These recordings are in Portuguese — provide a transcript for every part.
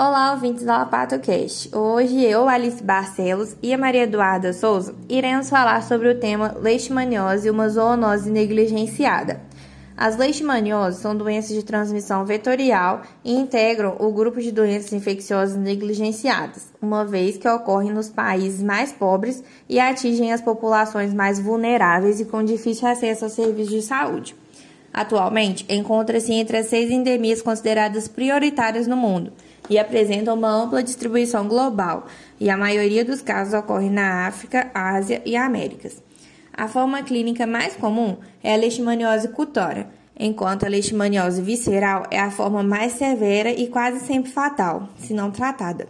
Olá, ouvintes da Lapato Cast. Hoje eu, Alice Barcelos e a Maria Eduarda Souza iremos falar sobre o tema leishmaniose uma zoonose negligenciada. As leishmanioses são doenças de transmissão vetorial e integram o grupo de doenças infecciosas negligenciadas, uma vez que ocorrem nos países mais pobres e atingem as populações mais vulneráveis e com difícil acesso aos serviços de saúde. Atualmente, encontra-se entre as seis endemias consideradas prioritárias no mundo e apresentam uma ampla distribuição global, e a maioria dos casos ocorre na África, Ásia e Américas. A forma clínica mais comum é a leishmaniose cutânea, enquanto a leishmaniose visceral é a forma mais severa e quase sempre fatal, se não tratada.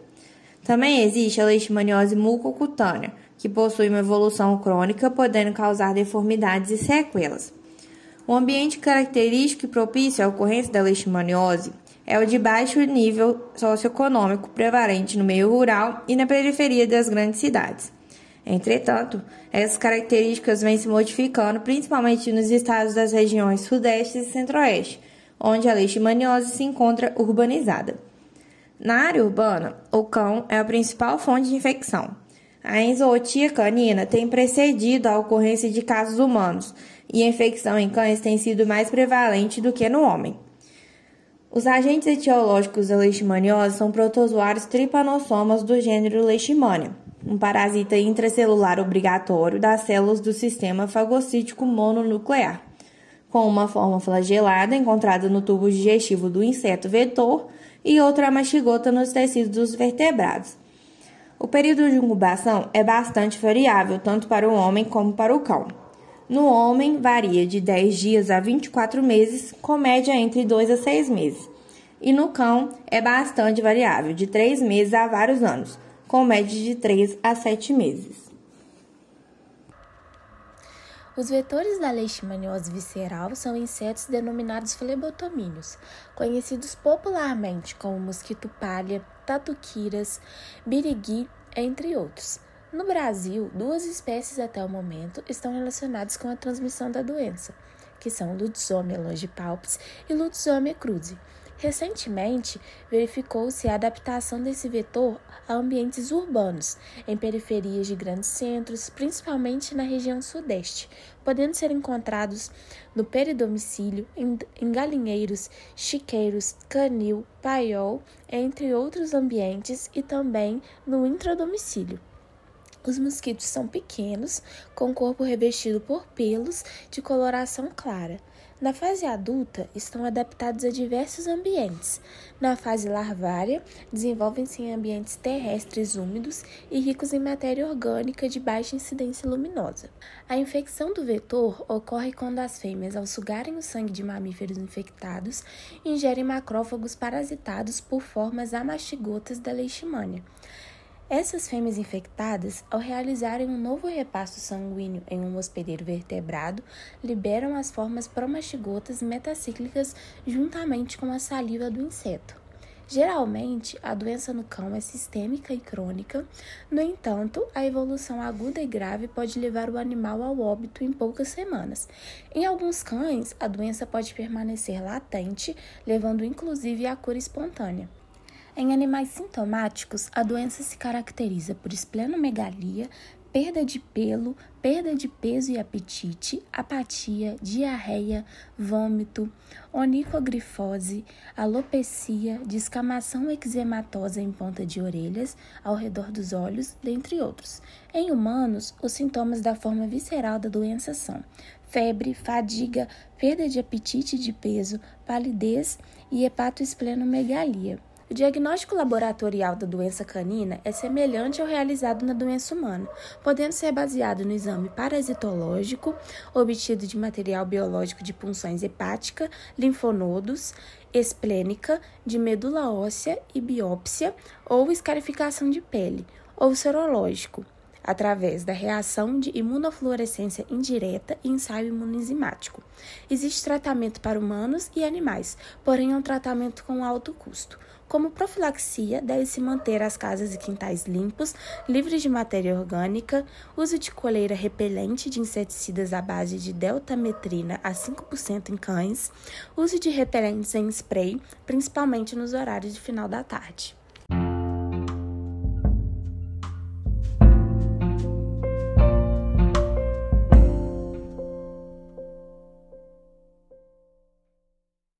Também existe a leishmaniose mucocutânea, que possui uma evolução crônica, podendo causar deformidades e sequelas. O ambiente característico e propício à ocorrência da leishmaniose é o de baixo nível socioeconômico prevalente no meio rural e na periferia das grandes cidades. Entretanto, essas características vêm se modificando principalmente nos estados das regiões Sudeste e Centro-Oeste, onde a leishmaniose se encontra urbanizada. Na área urbana, o cão é a principal fonte de infecção. A enzootia canina tem precedido a ocorrência de casos humanos, e a infecção em cães tem sido mais prevalente do que no homem. Os agentes etiológicos da leishmaniose são protozoários tripanossomas do gênero Leishmania, um parasita intracelular obrigatório das células do sistema fagocítico mononuclear, com uma forma flagelada encontrada no tubo digestivo do inseto vetor e outra mastigota nos tecidos dos vertebrados. O período de incubação é bastante variável, tanto para o homem como para o cão. No homem, varia de 10 dias a 24 meses, com média entre 2 a 6 meses. E no cão, é bastante variável, de 3 meses a vários anos, com média de 3 a 7 meses. Os vetores da leishmaniose visceral são insetos denominados flebotomíneos, conhecidos popularmente como mosquito palha, tatuquiras, birigui, entre outros. No Brasil, duas espécies até o momento estão relacionadas com a transmissão da doença, que são Lutzomia longipalpis e Lutzomia cruzi. Recentemente, verificou-se a adaptação desse vetor a ambientes urbanos, em periferias de grandes centros, principalmente na região sudeste, podendo ser encontrados no peridomicílio, em, galinheiros, chiqueiros, canil, paiol, entre outros ambientes, e também no intradomicílio. Os mosquitos são pequenos, com corpo revestido por pelos de coloração clara. Na fase adulta, estão adaptados a diversos ambientes. Na fase larvária, desenvolvem-se em ambientes terrestres úmidos e ricos em matéria orgânica de baixa incidência luminosa. A infecção do vetor ocorre quando as fêmeas, ao sugarem o sangue de mamíferos infectados, ingerem macrófagos parasitados por formas amastigotas da leishmania. Essas fêmeas infectadas, ao realizarem um novo repasto sanguíneo em um hospedeiro vertebrado, liberam as formas promastigotas metacíclicas juntamente com a saliva do inseto. Geralmente, a doença no cão é sistêmica e crônica, no entanto, a evolução aguda e grave pode levar o animal ao óbito em poucas semanas. Em alguns cães, a doença pode permanecer latente, levando inclusive à cura espontânea. Em animais sintomáticos, a doença se caracteriza por esplenomegalia, perda de pelo, perda de peso e apetite, apatia, diarreia, vômito, onicogrifose, alopecia, descamação eczematosa em ponta de orelhas, ao redor dos olhos, dentre outros. Em humanos, os sintomas da forma visceral da doença são febre, fadiga, perda de apetite e de peso, palidez e hepatoesplenomegalia. O diagnóstico laboratorial da doença canina é semelhante ao realizado na doença humana, podendo ser baseado no exame parasitológico, obtido de material biológico de punções hepática, linfonodos, esplênica, de medula óssea e biópsia ou escarificação de pele, ou serológico, através da reação de imunofluorescência indireta e ensaio imunizimático. Existe tratamento para humanos e animais, porém é um tratamento com alto custo. Como profilaxia, deve-se manter as casas e quintais limpos, livres de matéria orgânica, uso de coleira repelente de inseticidas à base de deltametrina a 5% em cães, uso de repelentes em spray, principalmente nos horários de final da tarde.